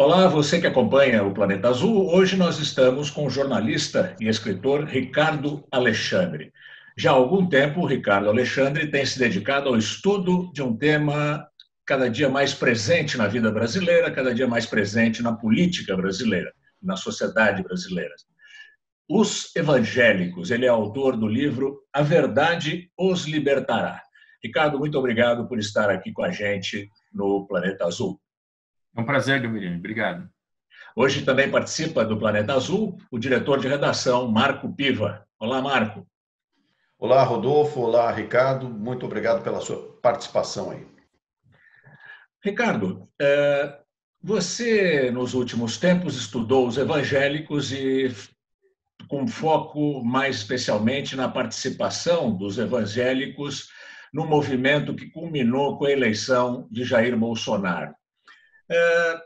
Olá, você que acompanha o Planeta Azul. Hoje nós estamos com o jornalista e escritor Ricardo Alexandre. Já há algum tempo, o Ricardo Alexandre tem se dedicado ao estudo de um tema cada dia mais presente na vida brasileira, cada dia mais presente na política brasileira, na sociedade brasileira. Os evangélicos. Ele é autor do livro A Verdade os Libertará. Ricardo, muito obrigado por estar aqui com a gente no Planeta Azul. É um prazer, Gabriel. Obrigado. Hoje também participa do Planeta Azul o diretor de redação, Marco Piva. Olá, Marco. Olá, Rodolfo. Olá, Ricardo. Muito obrigado pela sua participação aí. Ricardo, é, você nos últimos tempos estudou os evangélicos e com foco mais especialmente na participação dos evangélicos no movimento que culminou com a eleição de Jair Bolsonaro. É,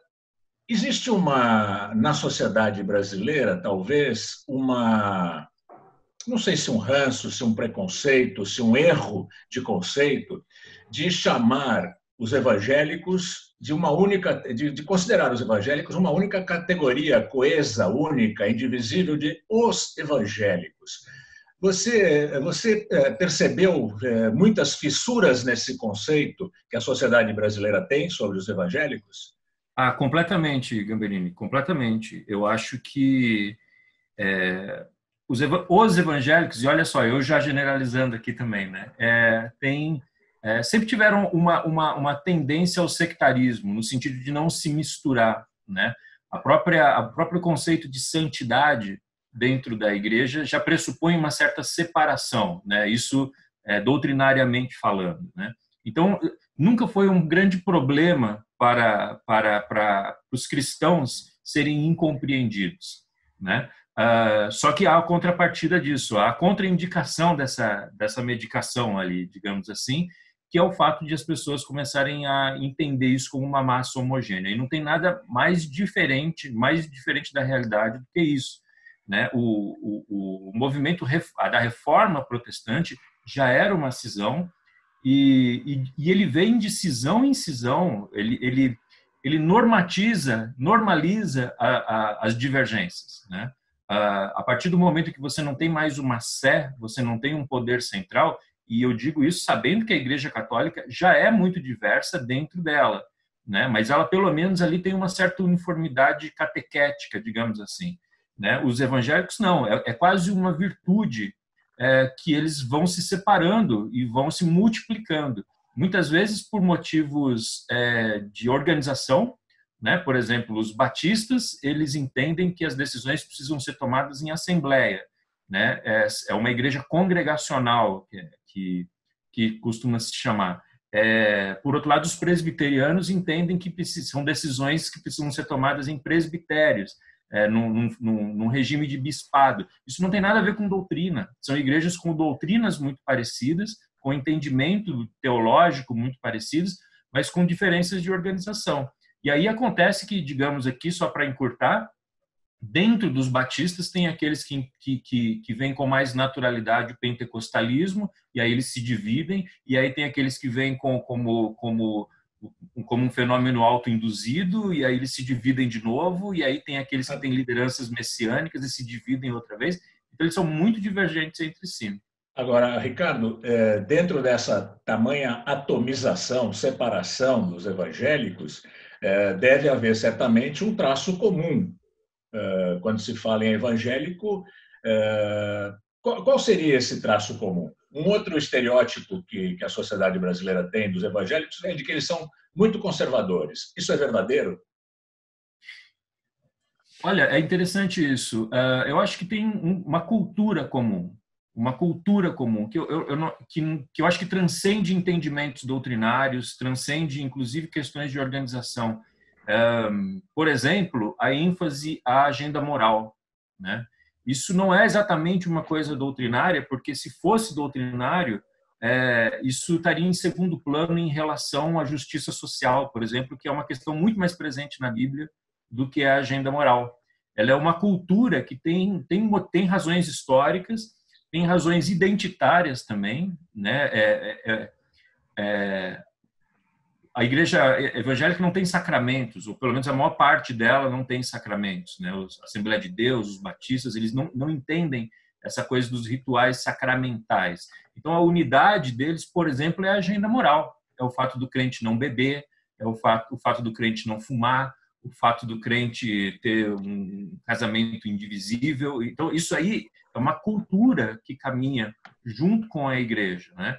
existe uma, na sociedade brasileira, talvez, uma, não sei se um ranço, se um preconceito, se um erro de conceito, de chamar os evangélicos de uma única, de, de, considerar os evangélicos uma única categoria coesa, única, indivisível de os evangélicos. Você, você é, percebeu é, muitas fissuras nesse conceito que a sociedade brasileira tem sobre os evangélicos? Ah, completamente, Gamberini, completamente. Eu acho que é, os, os, evangélicos, e olha só, eu já generalizando aqui também, né, é, tem, é, sempre tiveram uma, uma, uma tendência ao sectarismo, no sentido de não se misturar. Né? A própria, o próprio conceito de santidade dentro da igreja já pressupõe uma certa separação, né? Isso é, doutrinariamente falando, né? Então nunca foi um grande problema para para para os cristãos serem incompreendidos, né? Uh, só que há a contrapartida disso, há a contraindicação dessa dessa medicação ali, digamos assim, que é o fato de as pessoas começarem a entender isso como uma massa homogênea. E não tem nada mais diferente, mais diferente da realidade do que isso né? O, o, o movimento da reforma protestante já era uma cisão e, e, e, ele vem de cisão em cisão, ele, ele, ele normatiza, normaliza a, a, as divergências. Né? A, a partir do momento que você não tem mais uma sé, você não tem um poder central, e eu digo isso sabendo que a Igreja Católica já é muito diversa dentro dela, né? mas ela pelo menos ali tem uma certa uniformidade catequética, digamos assim. Né? Os evangélicos não, é, é quase uma virtude é, que eles vão se separando e vão se multiplicando. Muitas vezes por motivos é, de organização, né? Por exemplo, os batistas eles entendem que as decisões precisam ser tomadas em assembleia, né? É, é uma igreja congregacional que, que, que costuma se chamar. É, por outro lado, os presbiterianos entendem que são decisões que precisam ser tomadas em presbitérios é, num, num, num, regime de bispado. Isso não tem nada a ver com doutrina. São igrejas com doutrinas muito parecidas, com entendimento teológico muito parecidos, mas com diferenças de organização. E aí acontece que, digamos aqui, só para encurtar, dentro dos batistas tem aqueles que, que, que, que vêm com mais naturalidade o pentecostalismo, e aí eles se dividem, e aí tem aqueles que vêm com, como, como como um fenômeno autoinduzido, e aí eles se dividem de novo, e aí tem aqueles que têm lideranças messiânicas e se dividem outra vez. Então, eles são muito divergentes entre si. Agora, Ricardo, é, dentro dessa tamanha atomização, separação dos evangélicos, é, deve haver certamente um traço comum. É, quando se fala em evangélico, qual seria esse traço comum? Um outro estereótipo que, que a sociedade brasileira tem dos evangélicos é de que eles são muito conservadores. Isso é verdadeiro? Olha, é interessante isso. Uh, eu acho que tem uma cultura comum, uma cultura comum que eu, eu, eu que, que, eu acho que transcende entendimentos doutrinários, transcende inclusive questões de organização. Ah, por exemplo, a ênfase à agenda moral, né? Isso não é exatamente uma coisa doutrinária, porque se fosse doutrinário, é, isso estaria em segundo plano em relação à justiça social, por exemplo, que é uma questão muito mais presente na Bíblia do que a agenda moral. Ela é uma cultura que tem, tem, tem razões históricas, tem razões identitárias também. Né? É, é, é, é a igreja evangélica não tem sacramentos, ou pelo menos a maior parte dela não tem sacramentos. Né? A Assembleia de Deus, os batistas, eles não, não entendem essa coisa dos rituais sacramentais. Então, a unidade deles, por exemplo, é a agenda moral. É o fato do crente não beber, é o fato, o fato do crente não fumar, o fato do crente ter um casamento indivisível. Então, isso aí é uma cultura que caminha junto com a igreja. Né?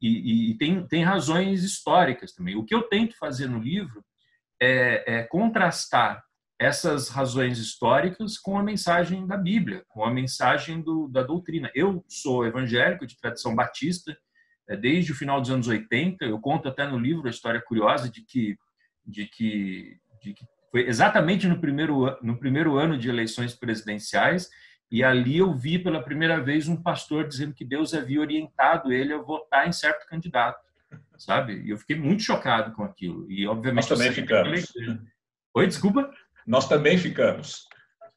E, e tem, tem razões históricas também. O que eu tento fazer no livro é, é contrastar essas razões históricas com a mensagem da Bíblia, com a mensagem do, da doutrina. Eu sou evangélico de tradição batista, é, desde o final dos anos 80. Eu conto até no livro a história curiosa de que, de que, de que foi exatamente no primeiro, no primeiro ano de eleições presidenciais e ali eu vi pela primeira vez um pastor dizendo que Deus havia orientado ele a votar em certo candidato, sabe? E eu fiquei muito chocado com aquilo. E obviamente nós também ficamos. Oi, desculpa. Nós também ficamos.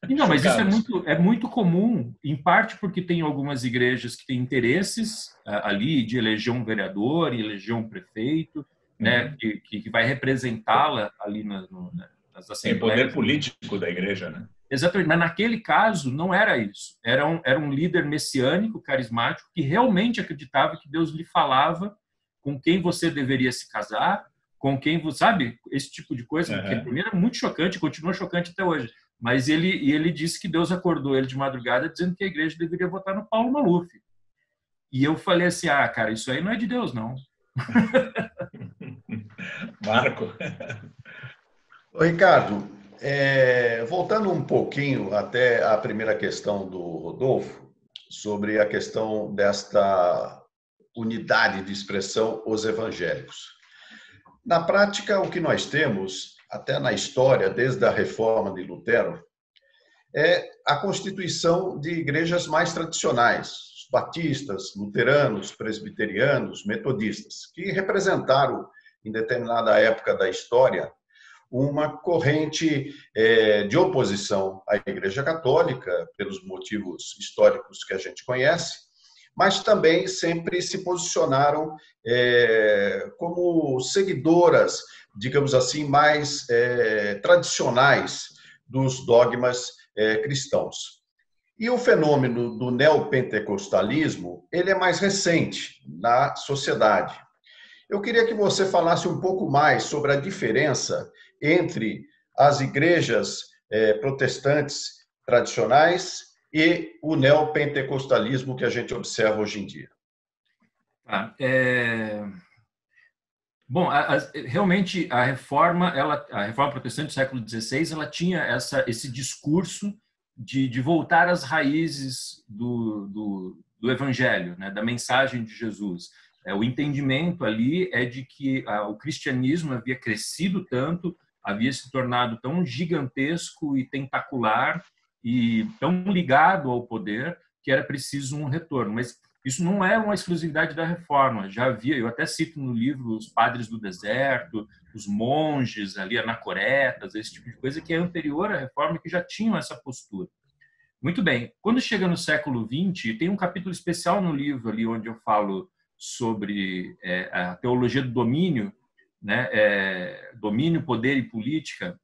Não, mas isso é muito, é muito comum, em parte porque tem algumas igrejas que têm interesses uh, ali de eleger um vereador, eleger um prefeito, né, uhum. que, que vai representá-la ali na, no, nas assembleias. Tem poder político da igreja, né? Exatamente, mas naquele caso não era isso. Era um, era um líder messiânico, carismático, que realmente acreditava que Deus lhe falava com quem você deveria se casar, com quem você sabe esse tipo de coisa. Uhum. Que primeiro é muito chocante, continua chocante até hoje. Mas ele ele disse que Deus acordou ele de madrugada dizendo que a igreja deveria votar no Paulo Maluf. E eu falei assim, ah, cara, isso aí não é de Deus, não. Marco. Ô, Ricardo, é, voltando um pouquinho até a primeira questão do Rodolfo, sobre a questão desta unidade de expressão, os evangélicos. Na prática, o que nós temos, até na história, desde a reforma de Lutero, é a constituição de igrejas mais tradicionais, batistas, luteranos, presbiterianos, metodistas, que representaram, em determinada época da história, uma corrente é, de oposição à Igreja Católica, pelos motivos históricos que a gente conhece, mas também sempre se posicionaram é, como seguidoras, digamos assim, mais é, tradicionais dos dogmas é, cristãos. E o fenômeno do neopentecostalismo, ele é mais recente na sociedade. Eu queria que você falasse um pouco mais sobre a diferença entre as igrejas é, protestantes tradicionais e o neopentecostalismo que a gente observa hoje em dia? Ah, é... Bom, a, a, realmente a reforma, ela, a reforma protestante do século XVI, ela tinha essa, esse discurso de, de voltar às raízes do, do, do evangelho, né, da mensagem de Jesus. É, o entendimento ali é de que a, o cristianismo havia crescido tanto, havia se tornado tão gigantesco e tentacular e tão ligado ao poder que era preciso um retorno. Mas isso não é uma exclusividade da reforma. Já havia, eu até cito no livro os padres do deserto, os monges ali, anacoretas, esse tipo de coisa que é anterior à reforma que já tinham essa postura. Muito bem. Quando chega no século XX, tem um capítulo especial no livro ali onde eu falo sobre é, a teologia do domínio, né, é, domínio, poder e política,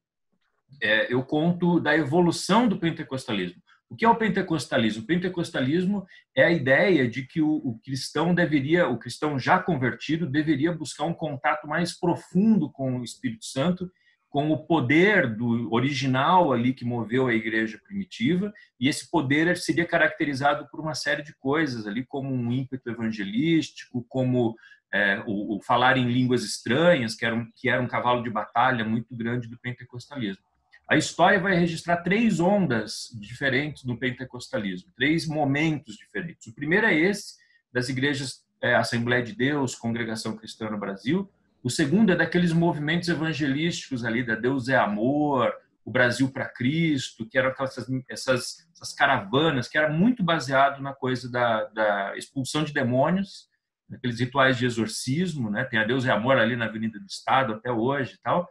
é, eu conto da evolução do pentecostalismo. O que é o pentecostalismo? O pentecostalismo é a ideia de que o, o, cristão deveria, o cristão já convertido, deveria buscar um contato mais profundo com o Espírito Santo, com o poder do original ali que moveu a igreja primitiva, e esse poder seria caracterizado por uma série de coisas ali, como um ímpeto evangelístico, como é, o, o, falar em línguas estranhas, que era, um, que era um cavalo de batalha muito grande do pentecostalismo. A história vai registrar três ondas diferentes do pentecostalismo, três momentos diferentes. O primeiro é esse, das igrejas é, Assembleia de Deus, Congregação Cristã no Brasil. O segundo é daqueles movimentos evangelísticos ali, da Deus é Amor, o Brasil para Cristo, que eram aquelas, essas, essas caravanas, que era muito baseado na coisa da, da expulsão de demônios, naqueles rituais de exorcismo, né? Tem a Deus é Amor ali na Avenida do Estado até hoje e tal.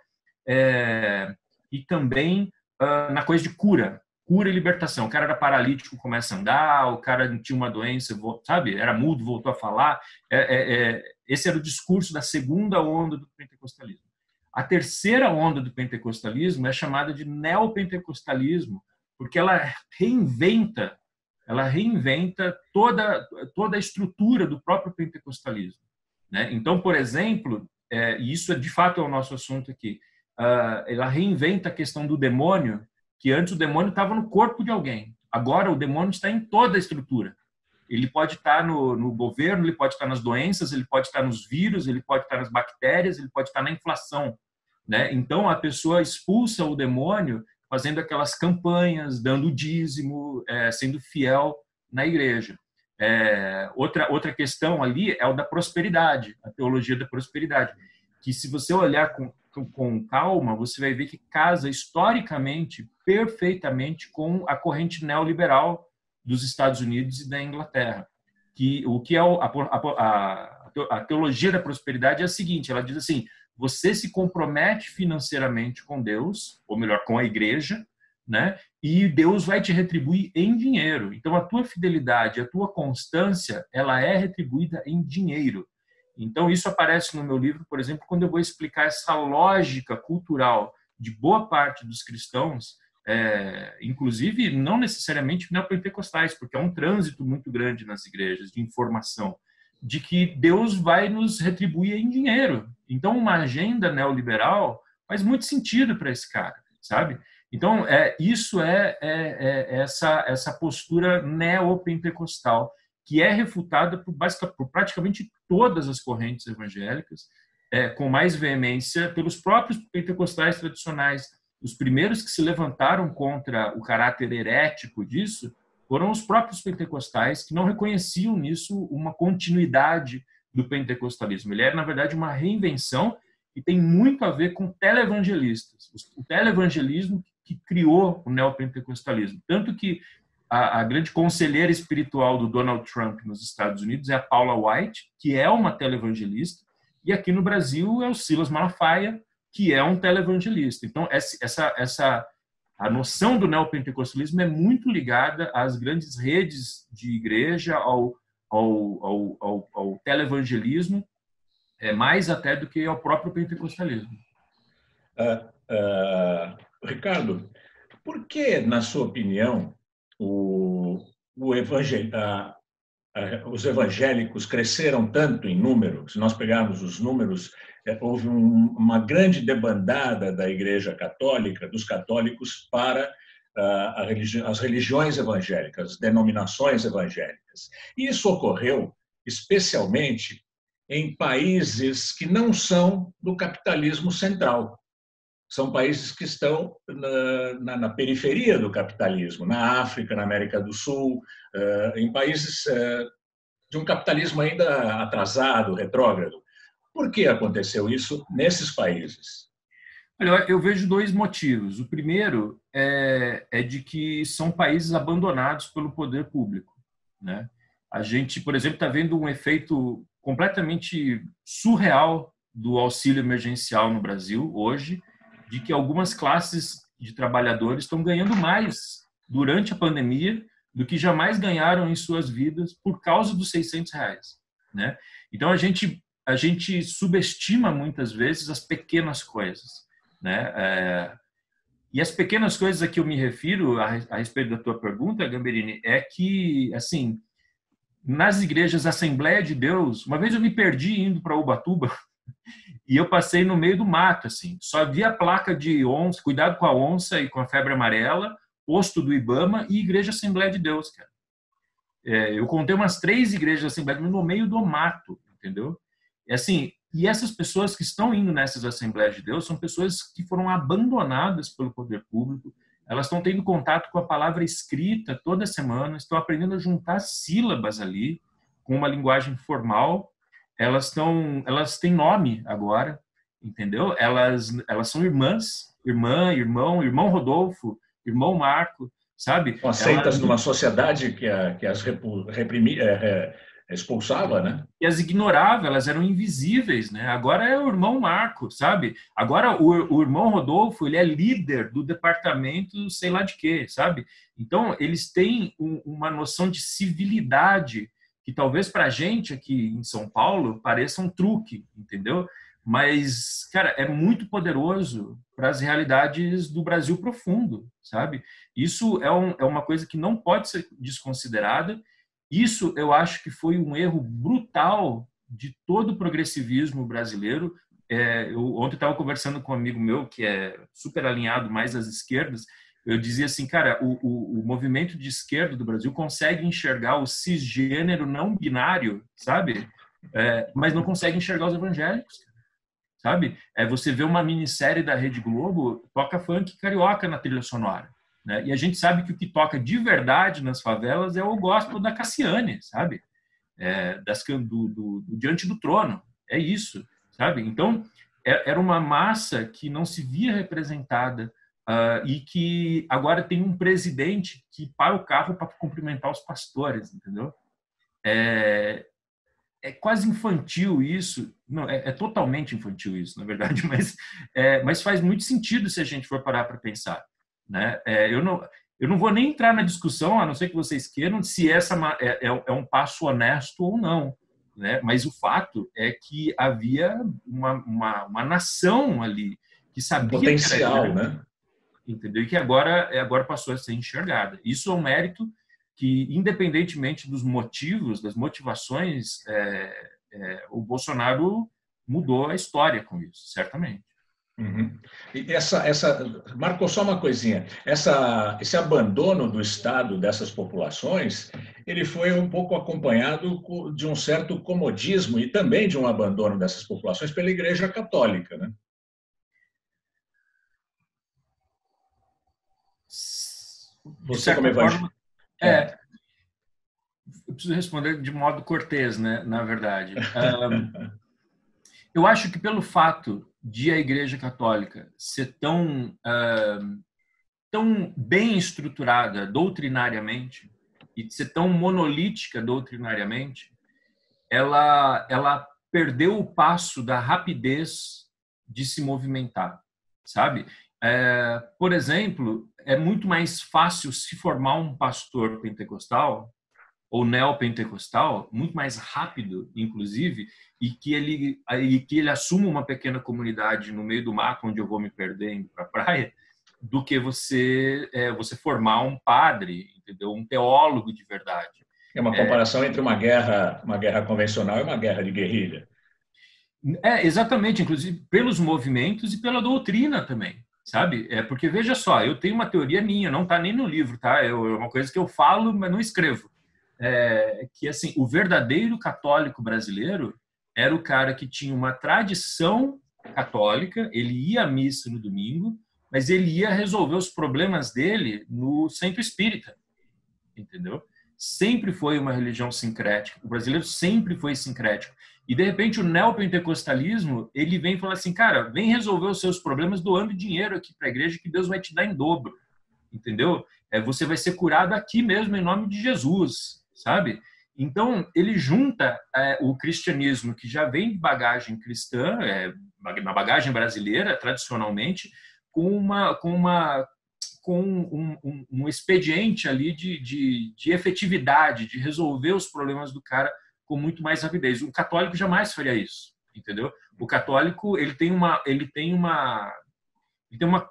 É, e também uh, na coisa de cura, cura e libertação. O cara era paralítico, começa a andar, o cara tinha uma doença, sabe, era mudo, voltou a falar. É, é, é, esse era o discurso da segunda onda do pentecostalismo. A terceira onda do pentecostalismo é chamada de neopentecostalismo, porque ela reinventa, ela reinventa toda toda a estrutura do próprio pentecostalismo. Né? Então, por exemplo, é, e isso é de fato é o nosso assunto aqui, uh, ela reinventa a questão do demônio, que antes o demônio estava no corpo de alguém, agora o demônio está em toda a estrutura. Ele pode estar no, no, governo, ele pode estar nas doenças, ele pode estar nos vírus, ele pode estar nas bactérias, ele pode estar na inflação. Né? Então, a pessoa expulsa o demônio fazendo aquelas campanhas, dando dízimo, é, sendo fiel na igreja. É, outra, outra questão ali é o da prosperidade, a teologia da prosperidade, que se você olhar com, com, calma, você vai ver que casa historicamente, perfeitamente, com a corrente neoliberal dos Estados Unidos e da Inglaterra. Que o que é a, a, a teologia da prosperidade é a seguinte: ela diz assim, você se compromete financeiramente com Deus, ou melhor, com a igreja, né? E Deus vai te retribuir em dinheiro. Então a tua fidelidade, a tua constância, ela é retribuída em dinheiro. Então isso aparece no meu livro, por exemplo, quando eu vou explicar essa lógica cultural de boa parte dos cristãos é, inclusive não necessariamente neopentecostais, porque é um trânsito muito grande nas igrejas de informação, de que Deus vai nos retribuir em dinheiro. Então, uma agenda neoliberal faz muito sentido para esse cara, sabe? Então, é, isso é, é, é essa, essa postura neopentecostal, que é refutada por, por praticamente todas as correntes evangélicas, é, com mais veemência pelos próprios pentecostais tradicionais, os primeiros que se levantaram contra o caráter herético disso foram os próprios pentecostais, que não reconheciam nisso uma continuidade do pentecostalismo. Ele era, na verdade, uma reinvenção e tem muito a ver com televangelistas. O televangelismo que criou o neopentecostalismo. Tanto que a, a, grande conselheira espiritual do Donald Trump nos Estados Unidos é a Paula White, que é uma televangelista, e aqui no Brasil é o Silas Malafaia, que é um televangelista. Então, essa, essa, a noção do neopentecostalismo é muito ligada às grandes redes de igreja, ao, ao, ao, ao, ao televangelismo, é, mais até do que ao próprio pentecostalismo. Uh, uh, Ricardo, por que, na sua opinião, o, o evangel, os evangélicos cresceram tanto em número? Se nós pegarmos os números houve um, uma grande debandada da Igreja Católica, dos católicos, para uh, religi as religiões evangélicas, as denominações evangélicas. Isso ocorreu especialmente em países que não são do capitalismo central. São países que estão na, na, na periferia do capitalismo, na África, na América do Sul, uh, em países uh, de um capitalismo ainda atrasado, retrógrado. Por que aconteceu isso nesses países? Olha, eu vejo dois motivos. O primeiro é, é de que são países abandonados pelo poder público. Né? A gente, por exemplo, está vendo um efeito completamente surreal do auxílio emergencial no Brasil hoje, de que algumas classes de trabalhadores estão ganhando mais durante a pandemia do que jamais ganharam em suas vidas por causa dos 600 reais. Né? Então a gente a gente subestima muitas vezes as pequenas coisas, né? É, e as pequenas coisas a que eu me refiro a, a respeito da tua pergunta, Gamberini, é que, assim, nas igrejas Assembleia de Deus, uma vez eu me perdi indo para Ubatuba e eu passei no meio do mato, assim, só havia placa de onça, cuidado com a onça e com a febre amarela, posto do Ibama e igreja Assembleia de Deus, cara. É, eu contei umas três igrejas Assembleia de Deus no meio do mato, entendeu? É assim, e essas pessoas que estão indo nessas Assembleias de Deus são pessoas que foram abandonadas pelo poder público, elas estão tendo contato com a palavra escrita toda semana, estão aprendendo a juntar sílabas ali com uma linguagem formal. Elas estão, elas têm nome agora, entendeu? Elas, elas são irmãs, irmã, irmão, irmão Rodolfo, irmão Marco, sabe? Aceitas elas... numa sociedade que, a, que as reprimia, é, é expulsava, né? E as ignorava, elas eram invisíveis, né? Agora é o irmão Marco, sabe? Agora o, o irmão Rodolfo, ele é líder do departamento sei lá de quê, sabe? Então, eles têm um, uma noção de civilidade que talvez para a gente aqui em São Paulo pareça um truque, entendeu? Mas, cara, é muito poderoso para as realidades do Brasil profundo, sabe? Isso é, um, é uma coisa que não pode ser desconsiderada. Isso eu acho que foi um erro brutal de todo o progressivismo brasileiro. É, eu ontem estava conversando com um amigo meu que é super alinhado mais às esquerdas. Eu dizia assim, cara, o, o, o movimento de esquerda do Brasil consegue enxergar o cisgênero não binário, sabe? É, mas não consegue enxergar os evangélicos, sabe? É você vê uma minissérie da Rede Globo toca funk carioca na trilha sonora, né? E a gente sabe que o que toca de verdade nas favelas é o gospel da Cassiane, sabe? é, das, do, do, do, diante do trono. É isso, sabe? Então, é, era uma massa que não se via representada uh, e que agora tem um presidente que para o carro para cumprimentar os pastores, entendeu? É, é quase infantil isso, não, é, é, totalmente infantil isso, na verdade, mas, é, mas faz muito sentido se a gente for parar para pensar. Né? É, eu não, eu não vou nem entrar na discussão, a não ser que vocês queiram, se essa é, é, é um passo honesto ou não. Né? Mas o fato é que havia uma, uma, uma nação ali que sabia potencial, que né? Entendeu? E que agora, agora passou a ser enxergada. Isso é um mérito que, independentemente dos motivos, das motivações, é, é, o Bolsonaro mudou a história com isso, certamente. Uhum. E essa, essa, marcou só uma coisinha. Essa, esse abandono do Estado dessas populações, ele foi um pouco acompanhado de um certo comodismo e também de um abandono dessas populações pela Igreja Católica, né? Você como evangélico. É, é, eu preciso responder de modo cortês, né? Na verdade, um, eu acho que pelo fato de a Igreja Católica ser tão, uh, tão bem estruturada doutrinariamente e ser tão monolítica doutrinariamente, ela, ela perdeu o passo da rapidez de se movimentar, sabe? É, por exemplo, é muito mais fácil se formar um pastor pentecostal ou neopentecostal, muito mais rápido, inclusive, e que ele e que ele assuma uma pequena comunidade no meio do mato onde eu vou me perdendo para a praia, do que você é, você formar um padre, entendeu? Um teólogo de verdade. É uma comparação é, entre uma guerra uma guerra convencional e uma guerra de guerrilha. É exatamente, inclusive pelos movimentos e pela doutrina também sabe? É porque veja só, eu tenho uma teoria minha, não está nem no livro, tá? é uma coisa que eu falo, mas não escrevo é, que assim o verdadeiro católico brasileiro era o cara que tinha uma tradição católica, ele ia à missa no domingo, mas ele ia resolver os problemas dele no centro espírita, entendeu? Sempre foi uma religião sincrética. O brasileiro sempre foi sincrético. E de repente o neopentecostalismo, ele vem e fala assim, cara, vem resolver os seus problemas doando dinheiro aqui para a igreja que Deus vai te dar em dobro. Entendeu? É, você vai ser curado aqui mesmo em nome de Jesus sabe? Então, ele junta é, o cristianismo, que já vem de bagagem cristã, é, na bagagem brasileira, tradicionalmente, com uma, com uma com um, um, um expediente ali de, de, de, efetividade, de resolver os problemas do cara com muito mais rapidez. O católico jamais faria isso, entendeu? O católico ele tem uma ele tem uma ele tem uma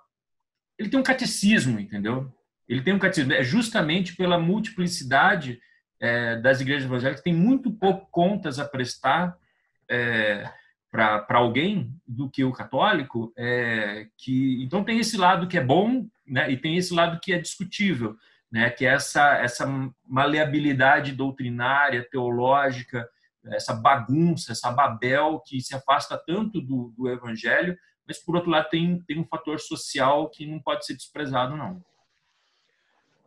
ele tem um catecismo, entendeu? Ele tem um catecismo é justamente pela multiplicidade é, das igrejas evangélicas tem muito pouco contas a prestar é, para alguém do que o católico, é, que então tem esse lado que é bom, né, e tem esse lado que é discutível, né, que é essa essa maleabilidade doutrinária, teológica, essa bagunça, essa babel que se afasta tanto do, do evangelho, mas por outro lado tem tem um fator social que não pode ser desprezado não.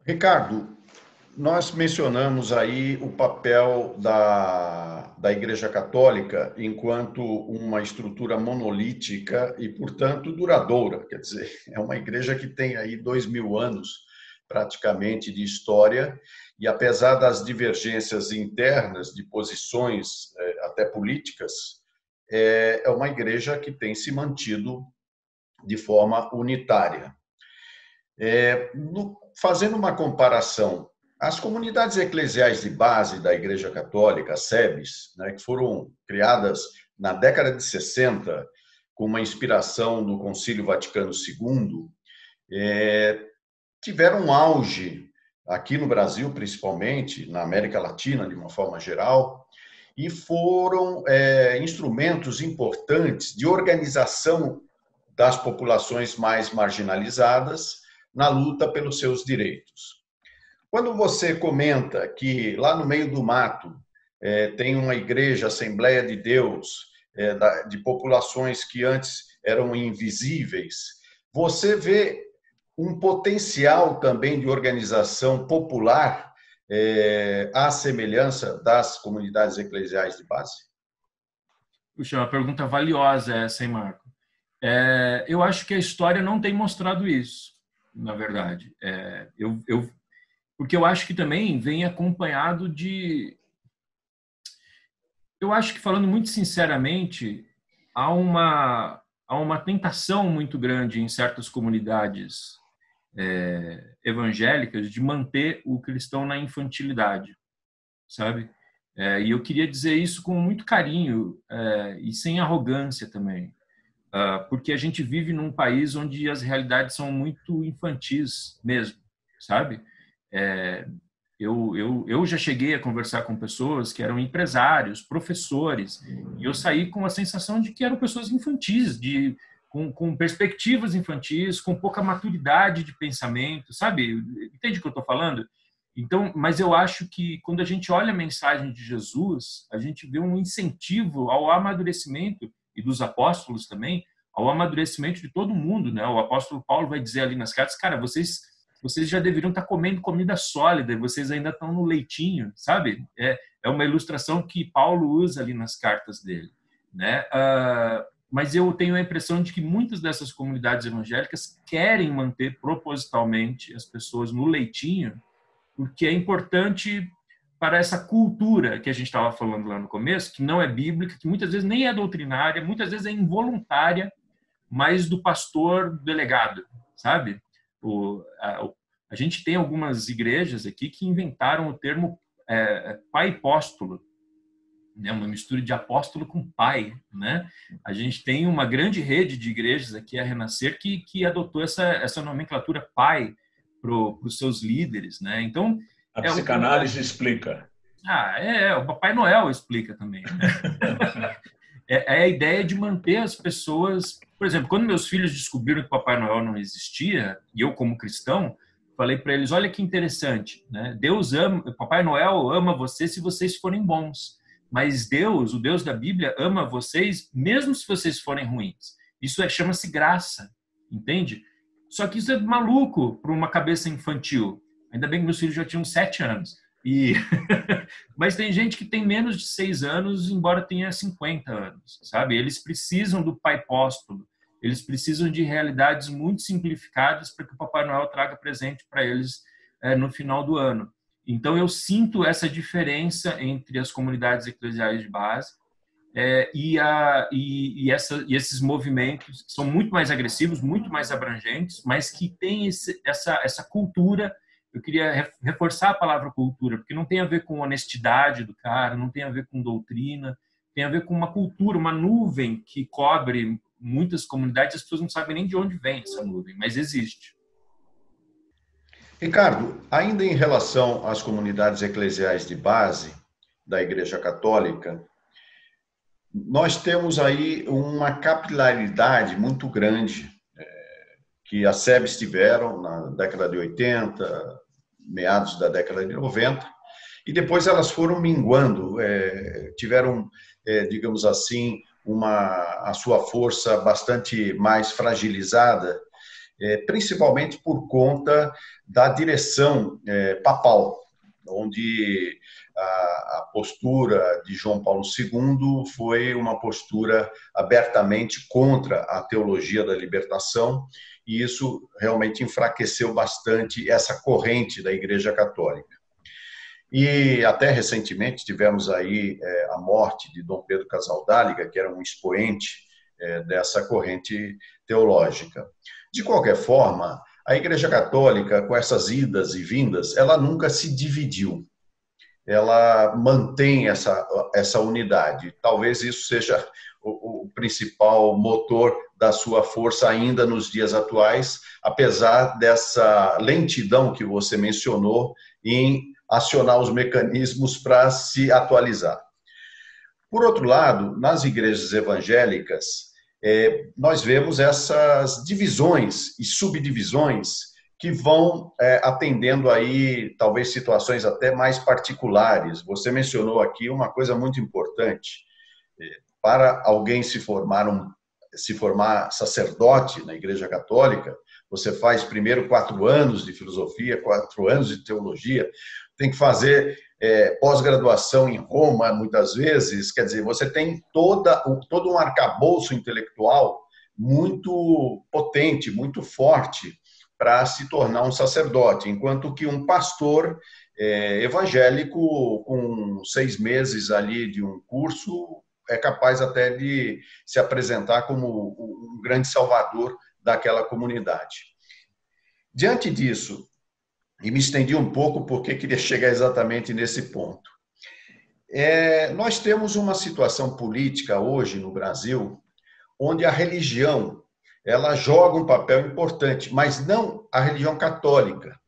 Ricardo, nós mencionamos aí o papel da, da Igreja Católica enquanto uma estrutura monolítica e, portanto, duradoura. Quer dizer, é uma igreja que tem aí dois mil anos praticamente de história e, apesar das divergências internas de posições é, até políticas, é, é uma igreja que tem se mantido de forma unitária. É, no, fazendo uma comparação as comunidades eclesiais de base da Igreja Católica, SEBs, né, que foram criadas na década de 60 com uma inspiração do Concílio Vaticano II, é, tiveram um auge aqui no Brasil, principalmente, na América Latina, de uma forma geral, e foram é, instrumentos importantes de organização das populações mais marginalizadas na luta pelos seus direitos. Quando você comenta que lá no meio do mato é, tem uma igreja, Assembleia de Deus, é, da, de populações que antes eram invisíveis, você vê um potencial também de organização popular é, à semelhança das comunidades eclesiais de base? Puxa, uma pergunta valiosa essa, hein, Marco? É, eu acho que a história não tem mostrado isso, na verdade. É, eu, eu, porque eu acho que também vem acompanhado de. Eu acho que, falando muito sinceramente, há uma, há uma tentação muito grande em certas comunidades é, evangélicas de manter o cristão na infantilidade, sabe? É, e eu queria dizer isso com muito carinho é, e sem arrogância também, uh, porque a gente vive num país onde as realidades são muito infantis mesmo, sabe? É, eu, eu, eu já cheguei a conversar com pessoas que eram empresários, professores, e eu saí com a sensação de que eram pessoas infantis, de com, com perspectivas infantis, com pouca maturidade de pensamento, sabe? Entende o que eu estou falando? Então, mas eu acho que quando a gente olha a mensagem de Jesus, a gente vê um incentivo ao amadurecimento e dos apóstolos também, ao amadurecimento de todo mundo, né? O apóstolo Paulo vai dizer ali nas cartas, cara, vocês vocês já deveriam estar comendo comida sólida, vocês ainda estão no leitinho, sabe? É, é uma ilustração que Paulo usa ali nas cartas dele, né? Uh, mas eu tenho a impressão de que muitas dessas comunidades evangélicas querem manter propositalmente as pessoas no leitinho, porque é importante para essa cultura que a gente estava falando lá no começo, que não é bíblica, que muitas vezes nem é doutrinária, muitas vezes é involuntária, mas do pastor delegado, sabe? O, a, a gente tem algumas igrejas aqui que inventaram o termo é, pai apóstolo, né, uma mistura de apóstolo com pai, né? A gente tem uma grande rede de igrejas aqui a Renascer que que adotou essa essa nomenclatura pai para os seus líderes, né? Então a é psicanálise o... explica. Ah, é, é, o Papai Noel explica também. Né? é, é a ideia de manter as pessoas, por exemplo, quando meus filhos descobriram que Papai Noel não existia, e eu como cristão falei para eles, olha que interessante, né? Deus ama, Papai Noel ama você se vocês forem bons. Mas Deus, o Deus da Bíblia, ama vocês mesmo se vocês forem ruins. Isso é, chama-se graça, entende? Só que isso é maluco para uma cabeça infantil. Ainda bem que meus filhos já tinham sete anos. E mas tem gente que tem menos de seis anos, embora tenha 50 anos, sabe? Eles precisam do pai póstulo. Eles precisam de realidades muito simplificadas para que o Papai Noel traga presente para eles é, no final do ano. Então, eu sinto essa diferença entre as comunidades eclesiais de base é, e, a, e, e, essa, e, esses movimentos que são muito mais agressivos, muito mais abrangentes, mas que têm essa, essa cultura. Eu queria reforçar a palavra cultura, porque não tem a ver com honestidade do cara, não tem a ver com doutrina, tem a ver com uma cultura, uma nuvem que cobre muitas comunidades. As pessoas não sabem nem de onde vem essa nuvem, mas existe. Ricardo, ainda em relação às comunidades eclesiais de base da Igreja Católica, nós temos aí uma capilaridade muito grande é, que as SEBs tiveram na década de 80, meados da década de 90, e depois elas foram minguando, é, tiveram, é, digamos assim, uma, a sua força bastante mais fragilizada é, principalmente por conta da direção é, papal, onde a, a, postura de João Paulo II foi uma postura abertamente contra a teologia da libertação, e isso realmente enfraqueceu bastante essa corrente da Igreja Católica. E até recentemente tivemos aí é, a morte de Dom Pedro Casaldáliga, que era um expoente é, dessa corrente teológica. De qualquer forma, A Igreja Católica, com essas idas e vindas, ela nunca se dividiu. Ela mantém essa, essa unidade. Talvez isso seja o, o principal motor da sua força ainda nos dias atuais, apesar dessa lentidão que você mencionou em acionar os mecanismos para se atualizar. Por outro lado, nas igrejas evangélicas, é, nós vemos essas divisões e subdivisões que vão é, atendendo aí talvez situações até mais particulares. Você mencionou aqui uma coisa muito importante. É, para alguém se formar um se formar sacerdote na Igreja Católica, você faz primeiro quatro anos de filosofia, quatro anos de teologia, tem que fazer é, pós-graduação em Roma, muitas vezes, quer dizer, você tem toda, todo um arcabouço intelectual muito potente, muito forte para se tornar um sacerdote, enquanto que um pastor é, evangélico, com seis meses ali de um curso, é capaz até de se apresentar como um grande salvador daquela comunidade. Diante disso, e me estendi um pouco porque queria chegar exatamente nesse ponto. É, nós temos uma situação política hoje no Brasil onde a religião ela joga um papel importante, mas não a religião católica.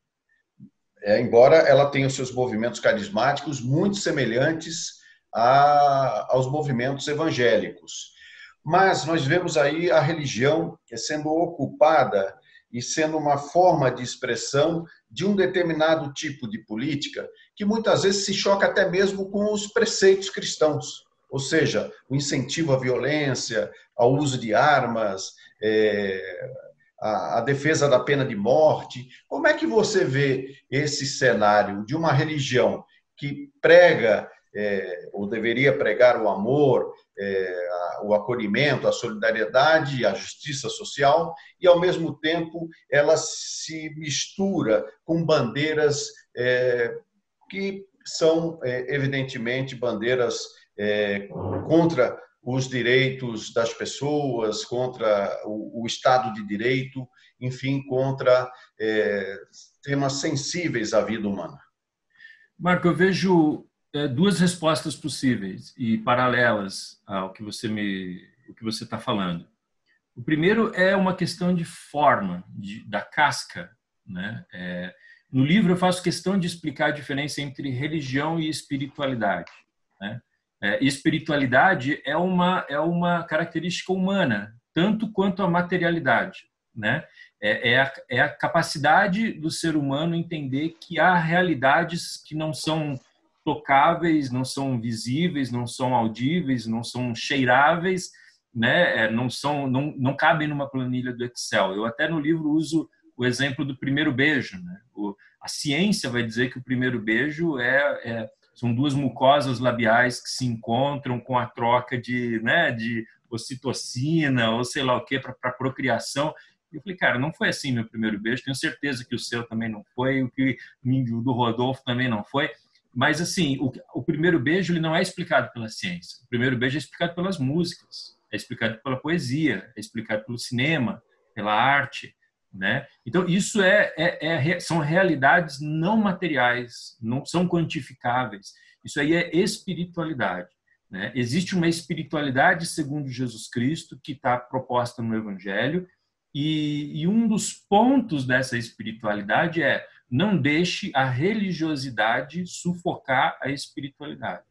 É, embora ela tenha os seus movimentos carismáticos muito semelhantes a, aos movimentos evangélicos. Mas nós vemos aí a religião sendo ocupada e sendo uma forma de expressão de um determinado tipo de política que muitas vezes se choca até mesmo com os preceitos cristãos, ou seja, o incentivo à violência, ao uso de armas, é, a, a, defesa da pena de morte. Como é que você vê esse cenário de uma religião que prega é, ou deveria pregar o amor, é, o acolhimento, a solidariedade, a justiça social, e ao mesmo tempo ela se mistura com bandeiras é, que são, é, evidentemente, bandeiras é, contra os direitos das pessoas, contra o, o Estado de Direito, enfim, contra é, temas sensíveis à vida humana. Marco, eu vejo é, duas respostas possíveis e paralelas ao que você me, o que você está falando. O primeiro é uma questão de forma, de, da casca, né? É, no livro eu faço questão de explicar a diferença entre religião e espiritualidade. Né? É, espiritualidade é uma é uma característica humana, tanto quanto a materialidade, né? É, é, a, é a capacidade do ser humano entender que há realidades que não são tocáveis, não são visíveis, não são audíveis, não são cheiráveis, né? É, não são, não, não cabem numa planilha do Excel. Eu até no livro uso o exemplo do primeiro beijo, né? O, a ciência vai dizer que o primeiro beijo é, é são duas mucosas labiais que se encontram com a troca de, né, de ocitocina ou sei lá o que para procriação. Eu falei, cara, não foi assim meu primeiro beijo. Tenho certeza que o seu também não foi, o que o do Rodolfo também não foi. Mas, assim, o, o, primeiro beijo ele não é explicado pela ciência. O primeiro beijo é explicado pelas músicas, é explicado pela poesia, é explicado pelo cinema, pela arte. Né? Então, isso é, é, é, são realidades não materiais, não são quantificáveis. Isso aí é espiritualidade. Né? Existe uma espiritualidade segundo Jesus Cristo que está proposta no Evangelho, e, e um dos pontos dessa espiritualidade é não deixe a religiosidade sufocar a espiritualidade.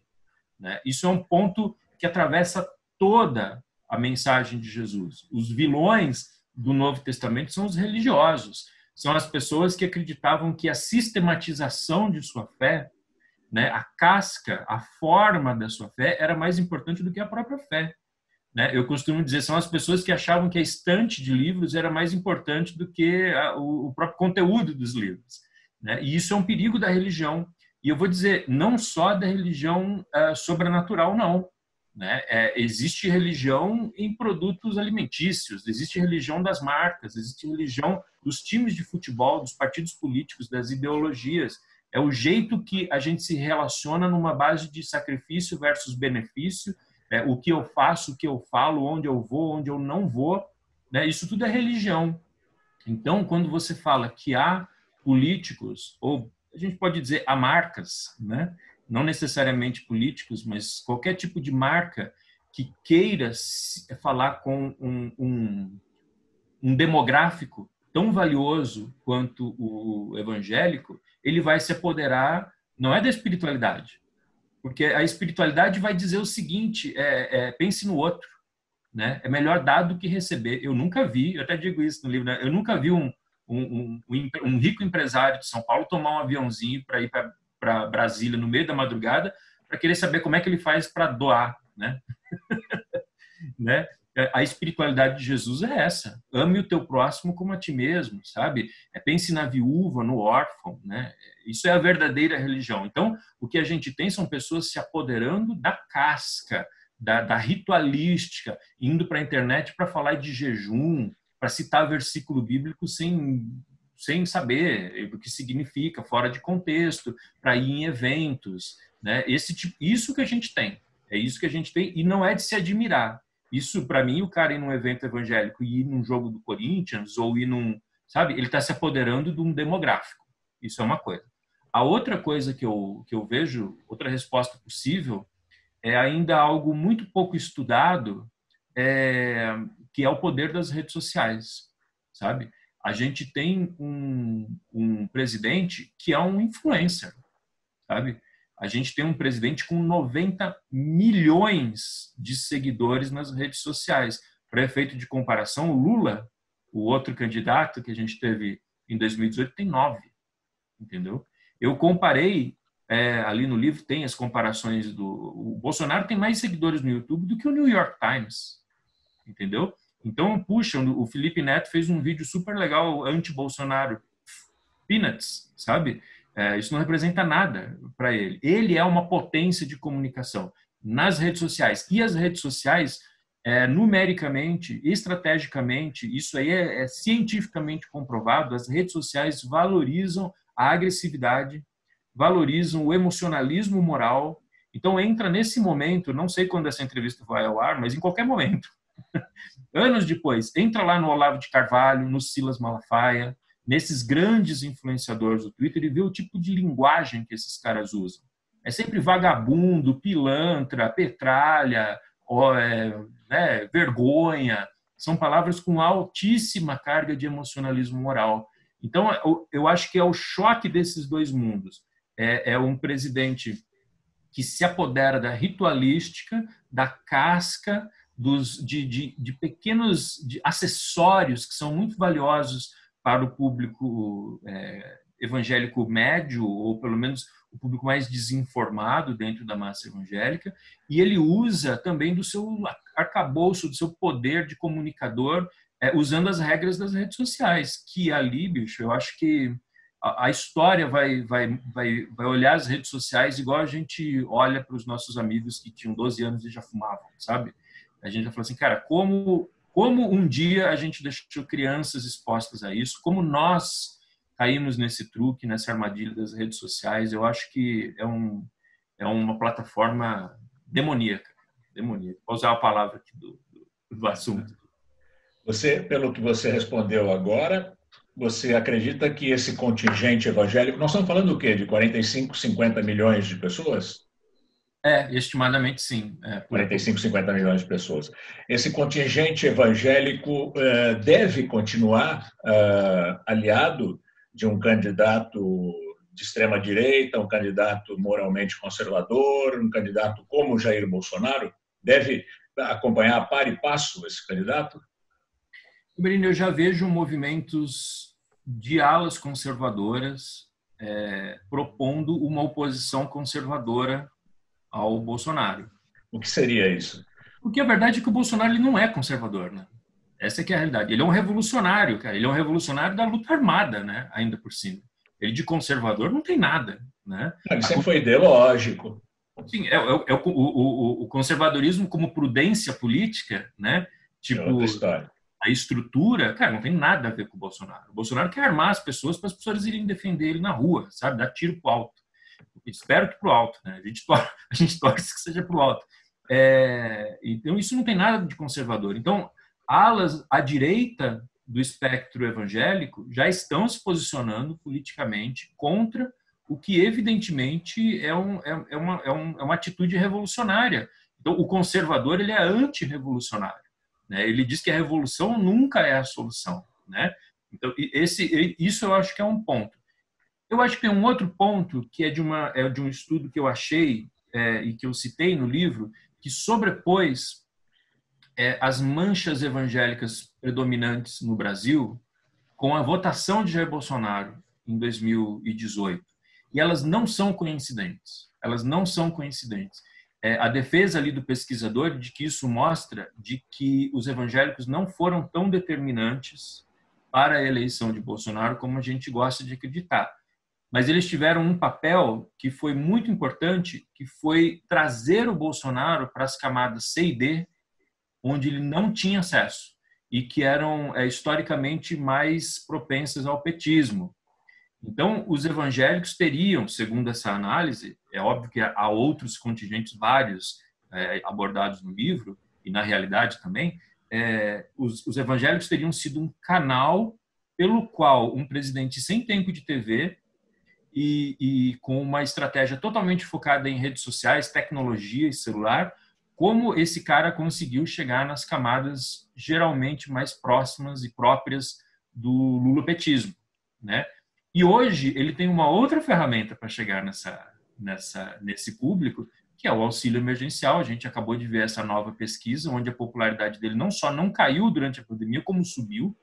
Né? Isso é um ponto que atravessa toda a mensagem de Jesus. Os vilões do Novo Testamento são os religiosos, são as pessoas que acreditavam que a sistematização de sua fé, né, a casca, a forma da sua fé, era mais importante do que a própria fé. Né? Eu costumo dizer, são as pessoas que achavam que a estante de livros era mais importante do que a, o, o próprio conteúdo dos livros. Né? E isso é um perigo da religião. E eu vou dizer, não só da religião uh, sobrenatural, não. Né? É, existe religião em produtos alimentícios, existe religião das marcas, existe religião dos times de futebol, dos partidos políticos, das ideologias. É o jeito que a gente se relaciona numa base de sacrifício versus benefício, é, o que eu faço, o que eu falo, onde eu vou, onde eu não vou. Né? Isso tudo é religião. Então, quando você fala que há políticos, ou a gente pode dizer há marcas, né? não necessariamente políticos, mas qualquer tipo de marca que queira falar com um, um, um demográfico tão valioso quanto o evangélico, ele vai se apoderar, não é da espiritualidade, porque a espiritualidade vai dizer o seguinte: é, é, pense no outro, né? É melhor dar do que receber. Eu nunca vi, eu até digo isso no livro, né? eu nunca vi um, um, um, um rico empresário de São Paulo tomar um aviãozinho para ir para Brasília no meio da madrugada para querer saber como é que ele faz para doar, né? né? A espiritualidade de Jesus é essa. Ame o teu próximo como a ti mesmo, sabe? É, pense na viúva, no órfão, né? Isso é a verdadeira religião. Então, o que a gente tem são pessoas se apoderando da casca, da, da ritualística, indo para a internet para falar de jejum, para citar versículo bíblico sem sem saber o que significa, fora de contexto, para ir em eventos, né? Esse tipo, isso que a gente tem. É isso que a gente tem e não é de se admirar. Isso, para mim, o cara ir num evento evangélico e ir num jogo do Corinthians ou ir num. Sabe? Ele está se apoderando de um demográfico. Isso é uma coisa. A outra coisa que eu, que eu vejo, outra resposta possível, é ainda algo muito pouco estudado, é, que é o poder das redes sociais, sabe? A gente tem um, um presidente que é um influencer, sabe? A gente tem um presidente com 90 milhões de seguidores nas redes sociais. Para efeito de comparação, o Lula, o outro candidato que a gente teve em 2018, tem nove. Entendeu? Eu comparei, é, ali no livro tem as comparações do. O Bolsonaro tem mais seguidores no YouTube do que o New York Times. Entendeu? Então, puxa, o Felipe Neto fez um vídeo super legal anti-Bolsonaro. Peanuts, sabe? É, isso não representa nada para ele. Ele é uma potência de comunicação nas redes sociais. E as redes sociais, é, numericamente, estrategicamente, isso aí é, é cientificamente comprovado, as redes sociais valorizam a agressividade, valorizam o emocionalismo moral. Então, entra nesse momento, não sei quando essa entrevista vai ao ar, mas em qualquer momento. Anos depois, entra lá no Olavo de Carvalho, no Silas Malafaia, nesses grandes influenciadores do Twitter e ver o tipo de linguagem que esses caras usam. É sempre vagabundo, pilantra, petralha, ó, é, né, vergonha. São palavras com altíssima carga de emocionalismo moral. Então, eu acho que é o choque desses dois mundos. É, é um presidente que se apodera da ritualística, da casca, dos, de, de, de pequenos de acessórios que são muito valiosos para o público é, evangélico médio, ou pelo menos o público mais desinformado dentro da massa evangélica, e ele usa também do seu arcabouço, do seu poder de comunicador, é, usando as regras das redes sociais, que ali, bicho, eu acho que a, a história vai, vai, vai, vai olhar as redes sociais igual a gente olha para os nossos amigos que tinham 12 anos e já fumavam, sabe? A gente já falou assim, cara, como como um dia a gente deixou crianças expostas a isso, como nós caímos nesse truque, nessa armadilha das redes sociais, eu acho que é, um, é uma plataforma demoníaca. Demoníaca. Vou usar a palavra aqui do, do, do assunto. Você, pelo que você respondeu agora, você acredita que esse contingente evangélico, nós estamos falando do quê? De 45, 50 milhões de pessoas? É, estimadamente sim. É, 45, 50 milhões de pessoas. Esse contingente evangélico uh, deve continuar uh, aliado de um candidato de extrema direita, um candidato moralmente conservador, um candidato como Jair Bolsonaro? Deve acompanhar a par e passo esse candidato? Brino, eu já vejo movimentos de alas conservadoras é, propondo uma oposição conservadora ao Bolsonaro. O que seria isso? Porque a verdade é que o Bolsonaro ele não é conservador, né? Essa é que é a realidade. Ele é um revolucionário, cara. Ele é um revolucionário da luta armada, né? Ainda por cima. Ele de conservador não tem nada, né? Ele sempre foi ideológico. Sim, é, é, é o, o, o, conservadorismo como prudência política, né? Tipo, é a estrutura, cara, não tem nada a ver com o Bolsonaro. O Bolsonaro quer armar as pessoas para as pessoas irem defender ele na rua, sabe? Dar tiro pro alto espero que para o alto, né? A gente, torce, a gente torce que seja para o alto. É, então, isso não tem nada de conservador. Então, alas à direita do espectro evangélico já estão se posicionando politicamente contra o que evidentemente é, um, é, é, uma, é, um, é uma atitude revolucionária. Então, o conservador ele é anti-revolucionário. Né? Ele diz que a revolução nunca é a solução. Né? Então, esse, isso eu acho que é um ponto. Eu acho que tem um outro ponto que é de, uma, é de um estudo que eu achei é, e que eu citei no livro, que sobrepôs é, as manchas evangélicas predominantes no Brasil com a votação de Jair Bolsonaro em 2018. E elas não são coincidentes. Elas não são coincidentes. É, a defesa ali do pesquisador de que isso mostra de que os evangélicos não foram tão determinantes para a eleição de Bolsonaro como a gente gosta de acreditar. Mas eles tiveram um papel que foi muito importante, que foi trazer o Bolsonaro para as camadas C e D, onde ele não tinha acesso e que eram é, historicamente mais propensas ao petismo. Então, os evangélicos teriam, segundo essa análise, é óbvio que há outros contingentes vários é, abordados no livro e na realidade também, é, os, os, evangélicos teriam sido um canal pelo qual um presidente sem tempo de TV e, e com uma estratégia totalmente focada em redes sociais, tecnologia e celular, como esse cara conseguiu chegar nas camadas geralmente mais próximas e próprias do lulopetismo, né? E hoje ele tem uma outra ferramenta para chegar nessa, nessa, nesse público, que é o auxílio emergencial. A gente acabou de ver essa nova pesquisa, onde a popularidade dele não só não caiu durante a pandemia, como subiu,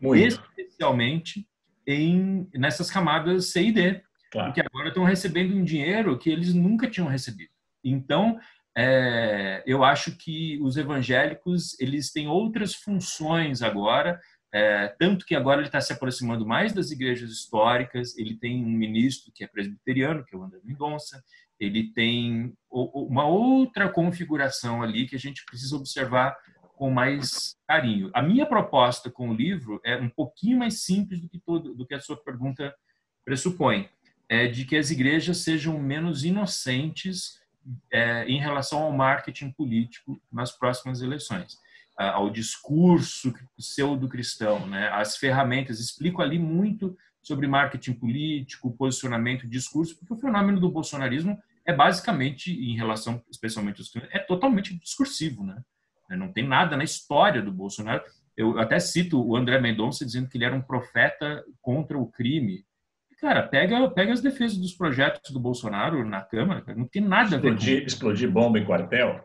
Muito. especialmente em, nessas camadas C e D, claro. porque agora estão recebendo um dinheiro que eles nunca tinham recebido. Então, é, eu acho que os evangélicos eles têm outras funções agora é, tanto que agora ele está se aproximando mais das igrejas históricas. Ele tem um ministro que é presbiteriano, que é o André Mendonça. Ele tem uma outra configuração ali que a gente precisa observar com mais carinho. A minha proposta com o livro é um pouquinho mais simples do que todo, do que a sua pergunta pressupõe, é de que as igrejas sejam menos inocentes é, em relação ao marketing político nas próximas eleições ao discurso pseudo-cristão, né? as ferramentas. Explico ali muito sobre marketing político, posicionamento, discurso, porque o fenômeno do bolsonarismo é basicamente, em relação especialmente aos é totalmente discursivo. Né? Não tem nada na história do Bolsonaro. Eu até cito o André Mendonça dizendo que ele era um profeta contra o crime. Cara, pega, pega as defesas dos projetos do Bolsonaro na Câmara, não tem nada explodir, a ver com... Explodir bomba em quartel?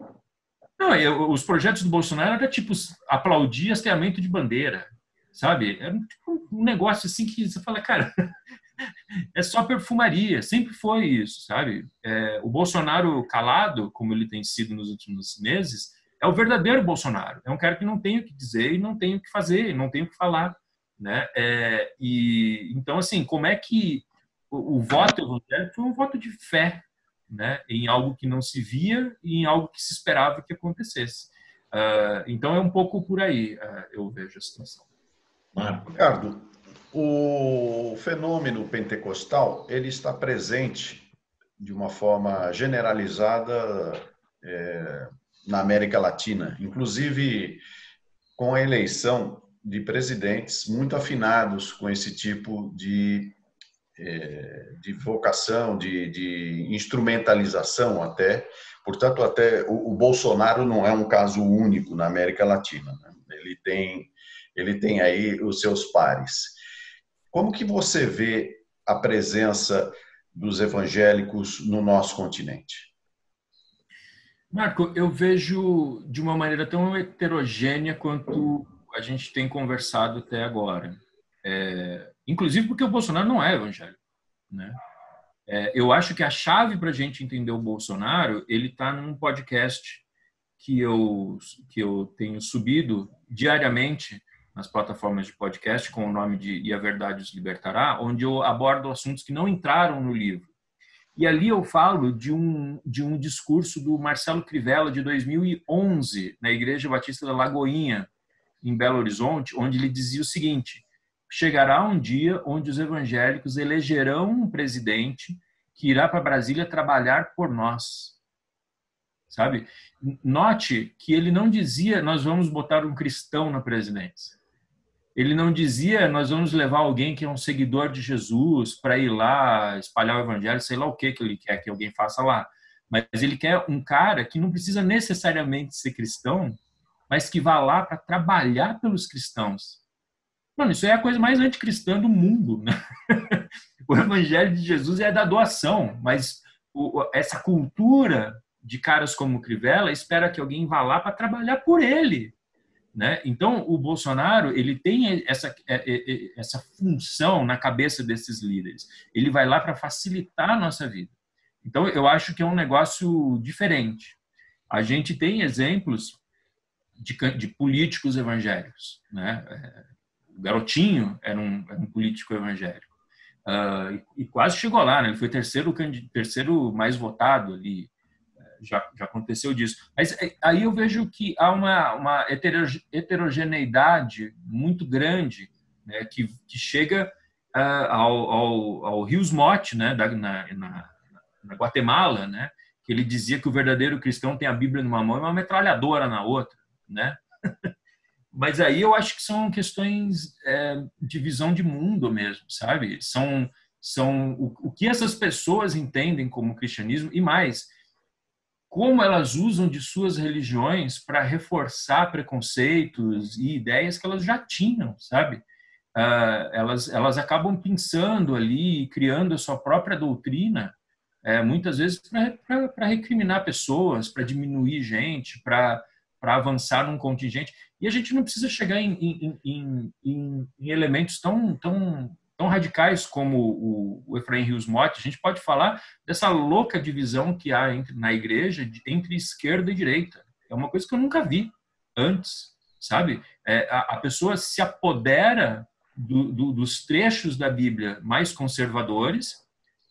Não, eu, os projetos do Bolsonaro era tipo aplaudir hasteamento de bandeira, sabe? Era tipo um negócio assim que você fala, cara, é só perfumaria, sempre foi isso, sabe? É, o Bolsonaro calado, como ele tem sido nos últimos meses, é o verdadeiro Bolsonaro. É um cara que não tem o que dizer e não tem o que fazer, não tem o que falar, né? É, e então assim, como é que o, o voto evangélico foi um voto de fé, né, em algo que não se via e em algo que se esperava que acontecesse. Uh, então é um pouco por aí, uh, eu vejo a situação. Ricardo, o fenômeno pentecostal ele está presente de uma forma generalizada é, na América Latina, inclusive com a eleição de presidentes muito afinados com esse tipo de é, de vocação, de, de, instrumentalização até. Portanto, até o, o, Bolsonaro não é um caso único na América Latina. Né? Ele tem ele tem aí os seus pares. Como que você vê a presença dos evangélicos no nosso continente? Marco, eu vejo de uma maneira tão heterogênea quanto a gente tem conversado até agora. É, inclusive porque o Bolsonaro não é evangélico. Né? É, eu acho que a chave para a gente entender o Bolsonaro, ele está num podcast que eu, que eu tenho subido diariamente nas plataformas de podcast com o nome de E a Verdade os Libertará, onde eu abordo assuntos que não entraram no livro. E ali eu falo de um, de um discurso do Marcelo Crivella, de 2011, na Igreja Batista da Lagoinha, em Belo Horizonte, onde ele dizia o seguinte: chegará um dia onde os evangélicos elegerão um presidente que irá para Brasília trabalhar por nós. Sabe? Note que ele não dizia nós vamos botar um cristão na presidência. Ele não dizia, nós vamos levar alguém que é um seguidor de Jesus para ir lá espalhar o evangelho, sei lá o que que ele quer que alguém faça lá. Mas ele quer um cara que não precisa necessariamente ser cristão, mas que vá lá para trabalhar pelos cristãos. Mano, isso é a coisa mais anticristã do mundo. Né? O evangelho de Jesus é da doação, mas essa cultura de caras como Crivella espera que alguém vá lá para trabalhar por ele. Né? Então, o Bolsonaro ele tem essa, é, é, é, essa função na cabeça desses líderes. Ele vai lá para facilitar a nossa vida. Então, eu acho que é um negócio diferente. A gente tem exemplos de, de políticos evangélicos. Né? O Garotinho era um, era um político evangélico. Uh, e, e, quase chegou lá, né? Ele foi terceiro, terceiro mais votado ali. Já, já aconteceu disso. Mas é, aí eu vejo que há uma, uma heterogeneidade muito grande né? que, que chega uh, ao, ao, ao Rios Mote, né? Da, na, na, na Guatemala, né? Que ele dizia que o verdadeiro cristão tem a Bíblia numa mão e uma metralhadora na outra, né? Mas aí eu acho que são questões é, de visão de mundo mesmo, sabe? São, são o, o que essas pessoas entendem como cristianismo e mais, como elas usam de suas religiões para reforçar preconceitos e ideias que elas já tinham, sabe? Uh, elas, elas acabam pensando ali, criando a sua própria doutrina, é, muitas vezes para recriminar pessoas, para diminuir gente, para avançar num contingente. E a gente não precisa chegar em, em, em, em, em elementos tão, tão, tão radicais como o, o Efraim Rios Motti. A gente pode falar dessa louca divisão que há entre, na igreja entre esquerda e direita. É uma coisa que eu nunca vi antes, sabe? É, a, a, pessoa se apodera do, do, dos trechos da Bíblia mais conservadores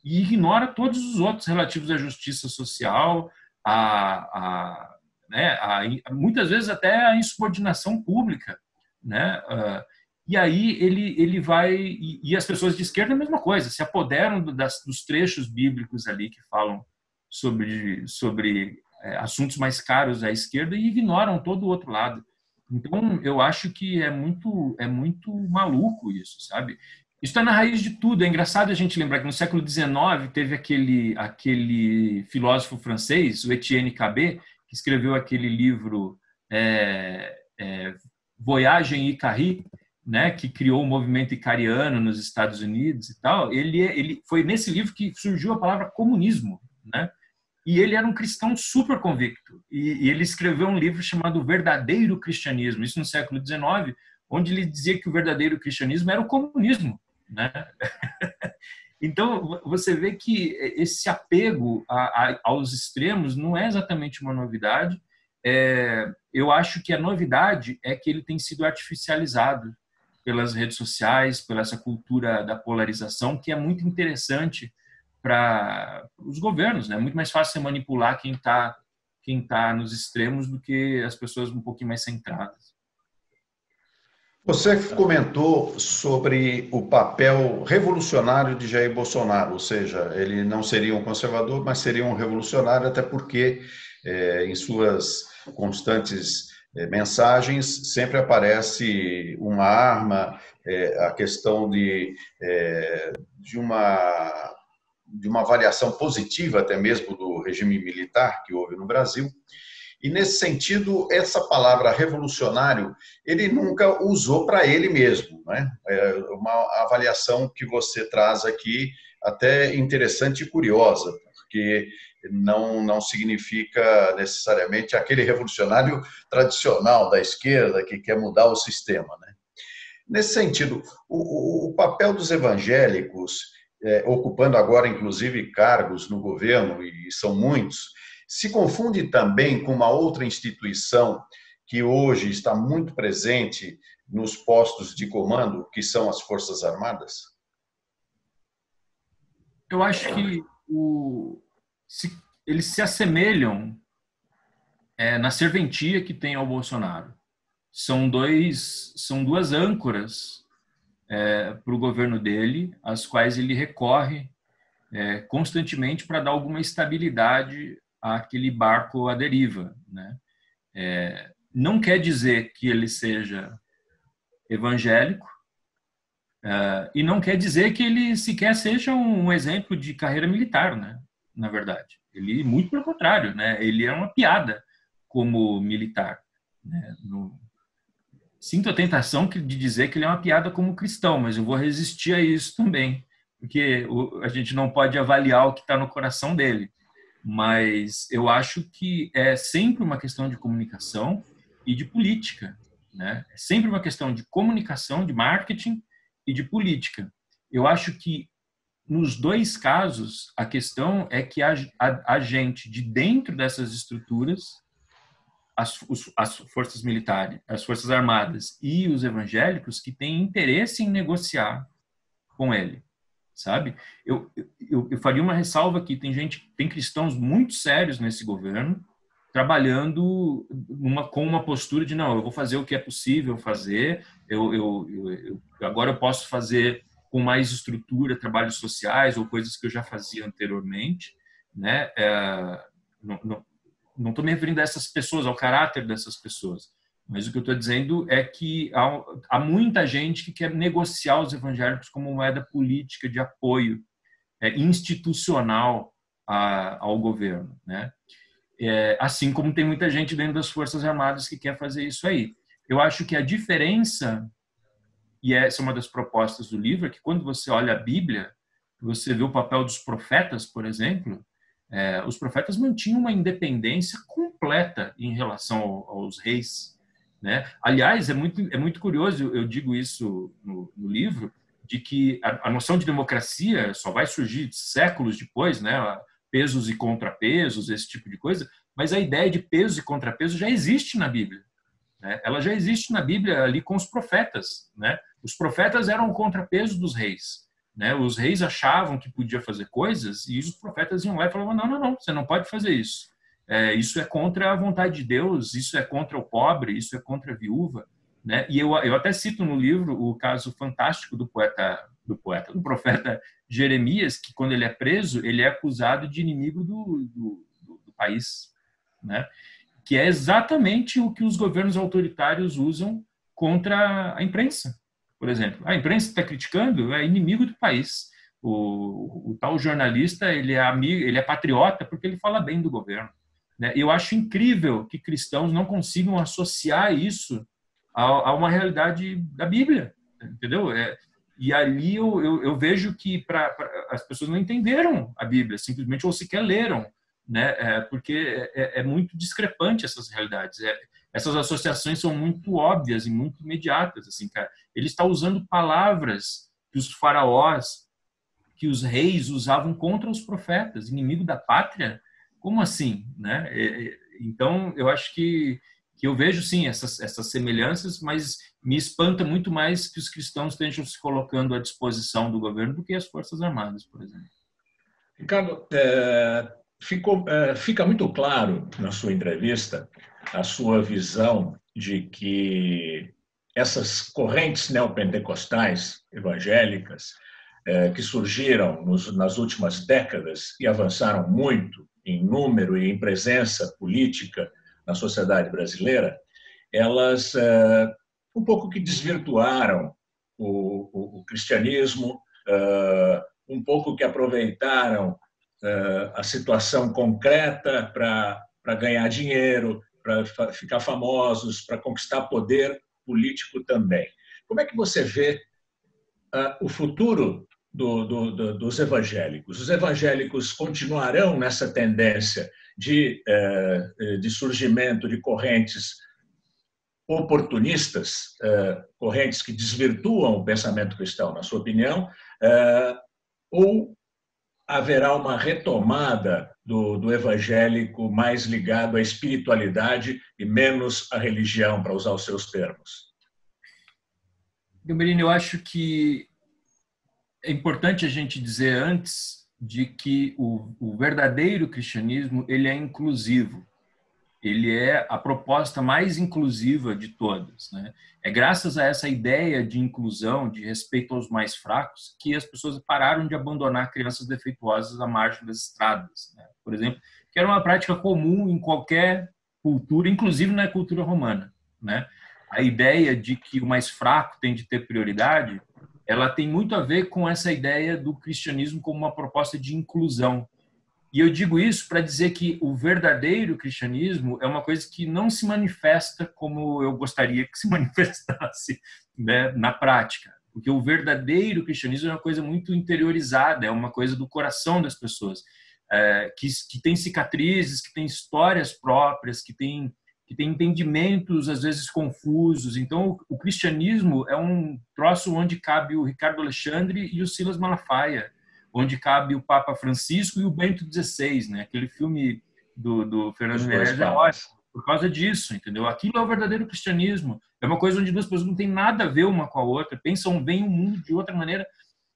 e ignora todos os outros relativos à justiça social, a, a né? A, muitas vezes até a insubordinação pública, né? Uh, e aí ele ele vai e, e, as pessoas de esquerda a mesma coisa, se apoderam do, das, dos trechos bíblicos ali que falam sobre sobre é, assuntos mais caros à esquerda e ignoram todo o outro lado. Então eu acho que é muito é muito maluco isso, sabe? Isso está na raiz de tudo. É engraçado a gente lembrar que no século XIX teve aquele aquele filósofo francês, o Etienne Cabet, que escreveu aquele livro é, é, Voyagem Icari, né, que criou o movimento icariano nos Estados Unidos e tal, ele, é, ele foi nesse livro que surgiu a palavra comunismo, né? E ele era um cristão super convicto. E, e ele escreveu um livro chamado Verdadeiro Cristianismo, isso no século XIX, onde ele dizia que o verdadeiro cristianismo era o comunismo, né? Então, você vê que esse apego a, a, aos extremos não é exatamente uma novidade. É, eu acho que a novidade é que ele tem sido artificializado pelas redes sociais, pela essa cultura da polarização, que é muito interessante para os governos. Né? É muito mais fácil você manipular quem está quem tá nos extremos do que as pessoas um pouquinho mais centradas. Você comentou sobre o papel revolucionário de Jair Bolsonaro, ou seja, ele não seria um conservador, mas seria um revolucionário, até porque é, em suas constantes é, mensagens sempre aparece uma arma, é, a questão de, de, uma, de uma avaliação positiva até mesmo do regime militar que houve no Brasil. E nesse sentido, essa palavra revolucionário, ele nunca usou para ele mesmo. Né? É uma avaliação que você traz aqui, até interessante e curiosa, porque não, não significa necessariamente aquele revolucionário tradicional da esquerda que quer mudar o sistema. Né? Nesse sentido, o, o papel dos evangélicos, é, ocupando agora inclusive cargos no governo, e são muitos, se confunde também com uma outra instituição que hoje está muito presente nos postos de comando, que são as Forças Armadas? Eu acho que o, se, eles se assemelham é, na serventia que tem ao Bolsonaro. São, dois, são duas âncoras é, para o governo dele, às quais ele recorre é, constantemente para dar alguma estabilidade aquele barco à deriva. Né? É, não quer dizer que ele seja evangélico, uh, e não quer dizer que ele sequer seja um exemplo de carreira militar, né? Na verdade, ele muito pelo contrário, né? Ele é uma piada como militar. Né? No, sinto a tentação de dizer que ele é uma piada como cristão, mas eu vou resistir a isso também, porque a gente não pode avaliar o que está no coração dele. Mas eu acho que é sempre uma questão de comunicação e de política. Né? É sempre uma questão de comunicação, de marketing e de política. Eu acho que nos dois casos a questão é que a, a, a gente de dentro dessas estruturas, as, os, as forças militares, as forças armadas e os evangélicos que têm interesse em negociar com ele, sabe? Eu, eu, eu faria uma ressalva aqui, tem gente, tem cristãos muito sérios nesse governo trabalhando com uma postura de não, eu vou fazer o que é possível fazer, eu, eu, eu, eu agora eu posso fazer com mais estrutura trabalhos sociais ou coisas que eu já fazia anteriormente, né? É, não estou me referindo a essas pessoas, ao caráter dessas pessoas, mas o que eu estou dizendo é que há, há, muita gente que quer negociar os evangélicos como moeda política de apoio é, institucional a, ao governo, né? É, assim como tem muita gente dentro das Forças Armadas que quer fazer isso aí. Eu acho que a diferença, e essa é uma das propostas do livro, é que quando você olha a Bíblia, você vê o papel dos profetas, por exemplo, é, os profetas mantinham uma independência completa em relação aos reis. Né? Aliás, é muito, é muito curioso, eu digo isso no, no livro, de que a, a, noção de democracia só vai surgir séculos depois, né? pesos e contrapesos, esse tipo de coisa, mas a ideia de peso e contrapeso já existe na Bíblia. Né? Ela já existe na Bíblia ali com os profetas. Né? Os profetas eram o contrapeso dos reis. Né? Os reis achavam que podia fazer coisas e os profetas iam lá e falavam: não, não, não, você não pode fazer isso. É, isso é contra a vontade de Deus, isso é contra o pobre, isso é contra a viúva. Né? E eu, eu até cito no livro o caso fantástico do poeta, do poeta, do profeta Jeremias, que quando ele é preso, ele é acusado de inimigo do, do, do país, né? que é exatamente o que os governos autoritários usam contra a imprensa, por exemplo. A imprensa está criticando, é inimigo do país. O, o, tal jornalista ele é amigo, ele é patriota porque ele fala bem do governo. Né? Eu acho incrível que cristãos não consigam associar isso a, a uma realidade da Bíblia, entendeu? É, e ali eu, eu, eu vejo que pra, pra, as pessoas não entenderam a Bíblia, simplesmente ou sequer leram, né? É, porque é, é, muito discrepante essas realidades. É, essas associações são muito óbvias e muito imediatas. Assim, cara. Ele está usando palavras que os faraós, que os reis usavam contra os profetas, inimigo da pátria. Como assim, né? É, é, então, eu acho que que eu vejo sim essas, essas semelhanças, mas me espanta muito mais que os cristãos estejam se colocando à disposição do governo do que as Forças Armadas, por exemplo. Ricardo, é, ficou, é, fica muito claro na sua entrevista a sua visão de que essas correntes neopentecostais evangélicas é, que surgiram nos, nas últimas décadas e avançaram muito em número e em presença política na sociedade brasileira, elas uh, um pouco que desvirtuaram o, o, o cristianismo, uh, um pouco que aproveitaram uh, a situação concreta para ganhar dinheiro, para ficar famosos, para conquistar poder político também. Como é que você vê o futuro do, do, do, dos evangélicos? Os evangélicos continuarão nessa tendência de, eh, eh, de surgimento de correntes oportunistas, eh, correntes que desvirtuam o pensamento cristão, na sua opinião, ou haverá uma retomada do, do, evangélico mais ligado à espiritualidade e menos à religião, para usar os seus termos? Gamberini, eu acho que é importante a gente dizer antes de que o, o, verdadeiro cristianismo ele é inclusivo. Ele é a proposta mais inclusiva de todas. Né? É graças a essa ideia de inclusão, de respeito aos mais fracos, que as pessoas pararam de abandonar crianças defeituosas à margem das estradas. Né? Por exemplo, que era uma prática comum em qualquer cultura, inclusive na cultura romana. Né? a ideia de que o mais fraco tem de ter prioridade, ela tem muito a ver com essa ideia do cristianismo como uma proposta de inclusão. E eu digo isso para dizer que o verdadeiro cristianismo é uma coisa que não se manifesta como eu gostaria que se manifestasse né, na prática. Porque o verdadeiro cristianismo é uma coisa muito interiorizada, é uma coisa do coração das pessoas, é, que, que tem cicatrizes, que tem histórias próprias, que tem, que tem entendimentos às vezes confusos. Então, o, cristianismo é um troço onde cabe o Ricardo Alexandre e o Silas Malafaia onde cabe o Papa Francisco e o Bento XVI, né? Aquele filme do, do Fernando Meirelles é ótimo por causa disso, entendeu? Aquilo é o verdadeiro cristianismo. É uma coisa onde duas pessoas não têm nada a ver uma com a outra, pensam bem o mundo de outra maneira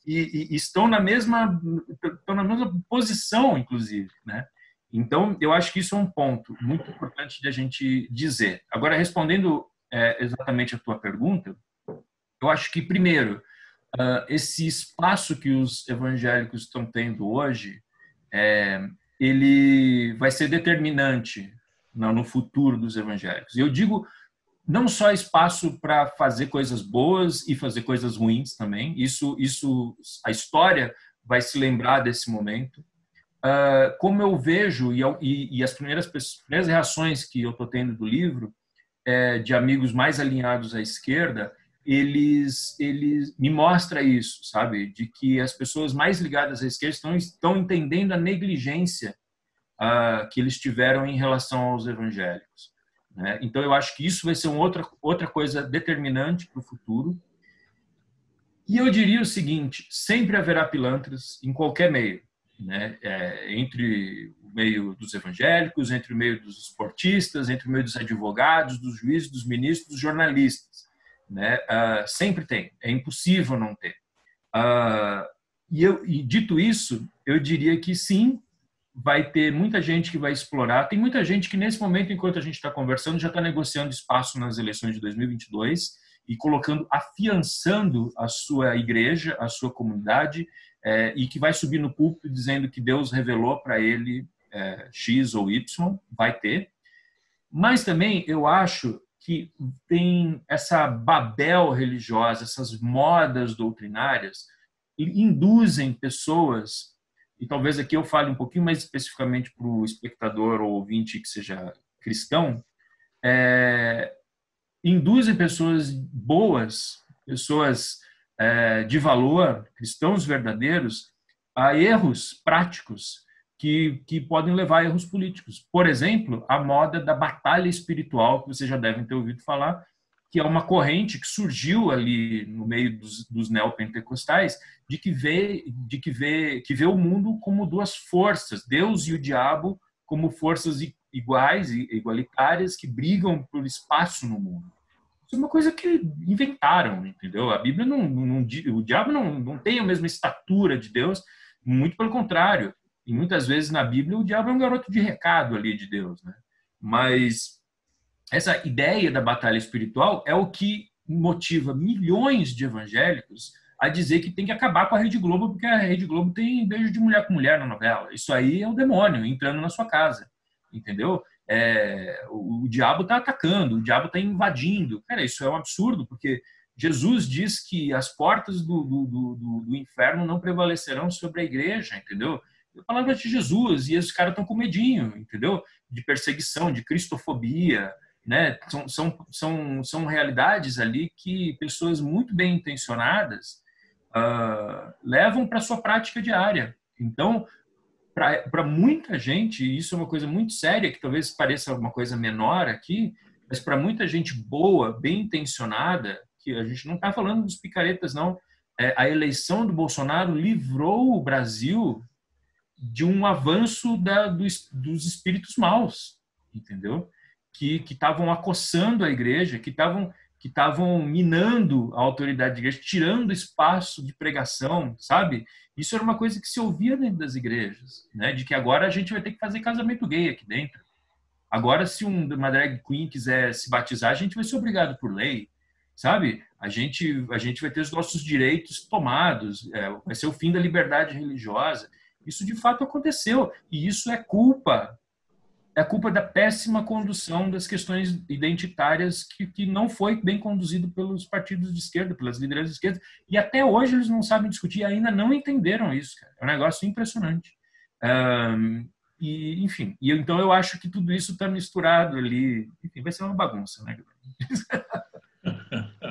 e, e, estão na mesma estão na mesma posição, inclusive, né? Então, eu acho que isso é um ponto muito importante de a gente dizer. Agora, respondendo é, exatamente a tua pergunta, eu acho que primeiro uh, esse espaço que os evangélicos estão tendo hoje, é, ele vai ser determinante no, no futuro dos evangélicos. Eu digo não só espaço para fazer coisas boas e fazer coisas ruins também. Isso, isso, a história vai se lembrar desse momento. Uh, como eu vejo e, e, e as primeiras, primeiras reações que eu estou tendo do livro é, de amigos mais alinhados à esquerda eles, eles me mostra isso, sabe? De que as pessoas mais ligadas à esquerda estão, estão entendendo a negligência uh, que eles tiveram em relação aos evangélicos. Né? Então, eu acho que isso vai ser uma outra, outra coisa determinante para o futuro. E eu diria o seguinte: sempre haverá pilantras em qualquer meio, né? É, entre o meio dos evangélicos, entre o meio dos esportistas, entre o meio dos advogados, dos juízes, dos ministros, dos jornalistas né? Uh, sempre tem, é impossível não ter. Uh, e, eu, e dito isso, eu diria que sim, vai ter muita gente que vai explorar. Tem muita gente que nesse momento, enquanto a gente está conversando, já está negociando espaço nas eleições de 2022 e colocando, afiançando a sua igreja, a sua comunidade, é, e que vai subir no púlpito dizendo que Deus revelou para ele é, X ou Y, vai ter. Mas também eu acho que tem essa babel religiosa, essas modas doutrinárias, induzem pessoas, e talvez aqui eu fale um pouquinho mais especificamente para o espectador ou ouvinte que seja cristão, é, induzem pessoas boas, pessoas é, de valor, cristãos verdadeiros, a erros práticos que, que podem levar a erros políticos. Por exemplo, a moda da batalha espiritual, que vocês já devem ter ouvido falar, que é uma corrente que surgiu ali no meio dos, dos neopentecostais, de que vê de que vê que vê o mundo como duas forças, Deus e o diabo como forças iguais e igualitárias que brigam por espaço no mundo. Isso é uma coisa que inventaram, entendeu? A Bíblia não, não o diabo não, não tem a mesma estatura de Deus, muito pelo contrário. E muitas vezes na Bíblia o diabo é um garoto de recado ali de Deus, né? Mas essa ideia da batalha espiritual é o que motiva milhões de evangélicos a dizer que tem que acabar com a Rede Globo porque a Rede Globo tem beijo de mulher com mulher na novela. Isso aí é o demônio entrando na sua casa, entendeu? É, o, o diabo está atacando, o diabo está invadindo. Cara, isso é um absurdo porque Jesus diz que as portas do, do, do, do inferno não prevalecerão sobre a igreja, entendeu? a palavra de Jesus, e esses caras estão com medinho, entendeu? De perseguição, de cristofobia, né? São, são, são, são realidades ali que pessoas muito bem intencionadas uh, levam para sua prática diária. Então, para muita gente, isso é uma coisa muito séria, que talvez pareça uma coisa menor aqui, mas para muita gente boa, bem intencionada, que a gente não está falando dos picaretas, não. É, a eleição do Bolsonaro livrou o Brasil de um avanço da, dos, dos espíritos maus, entendeu? Que estavam acossando a igreja, que estavam que estavam minando a autoridade da igreja, tirando espaço de pregação, sabe? Isso era uma coisa que se ouvia dentro das igrejas, né? De que agora a gente vai ter que fazer casamento gay aqui dentro. Agora, se uma drag queen quiser se batizar, a gente vai ser obrigado por lei, sabe? A gente, a gente vai ter os nossos direitos tomados, é, vai ser o fim da liberdade religiosa. Isso de fato aconteceu. E isso é culpa é culpa da péssima condução das questões identitárias que, que não foi bem conduzido pelos partidos de esquerda, pelas lideranças de esquerda, e até hoje eles não sabem discutir, ainda não entenderam isso. Cara. É um negócio impressionante. Um, e, enfim, e então eu acho que tudo isso está misturado ali. Enfim, vai ser uma bagunça, né?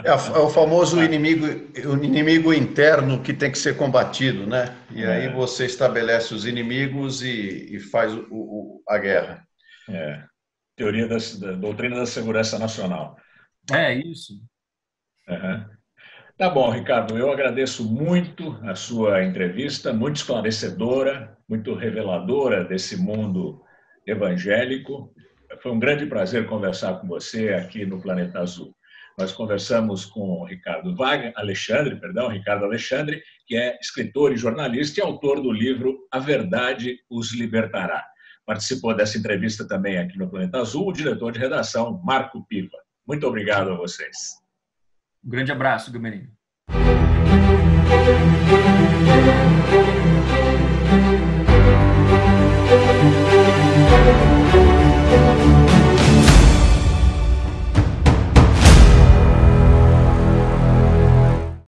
É, é, o famoso inimigo, o inimigo interno que tem que ser combatido, né? E é. aí você estabelece os inimigos e, e faz o, o, a guerra. É. Teoria da, da, doutrina da segurança nacional. É isso. Uhum. Tá bom, Ricardo. Eu agradeço muito a sua entrevista, muito esclarecedora, muito reveladora desse mundo evangélico. Foi um grande prazer conversar com você aqui no Planeta Azul. Nós conversamos com o Ricardo Wagner, Alexandre, perdão, Ricardo Alexandre, que é escritor e jornalista e autor do livro A Verdade os Libertará participou dessa entrevista também aqui no Planeta Azul, o diretor de redação, Marco Piva. Muito obrigado a vocês. Um grande abraço, Gamerino.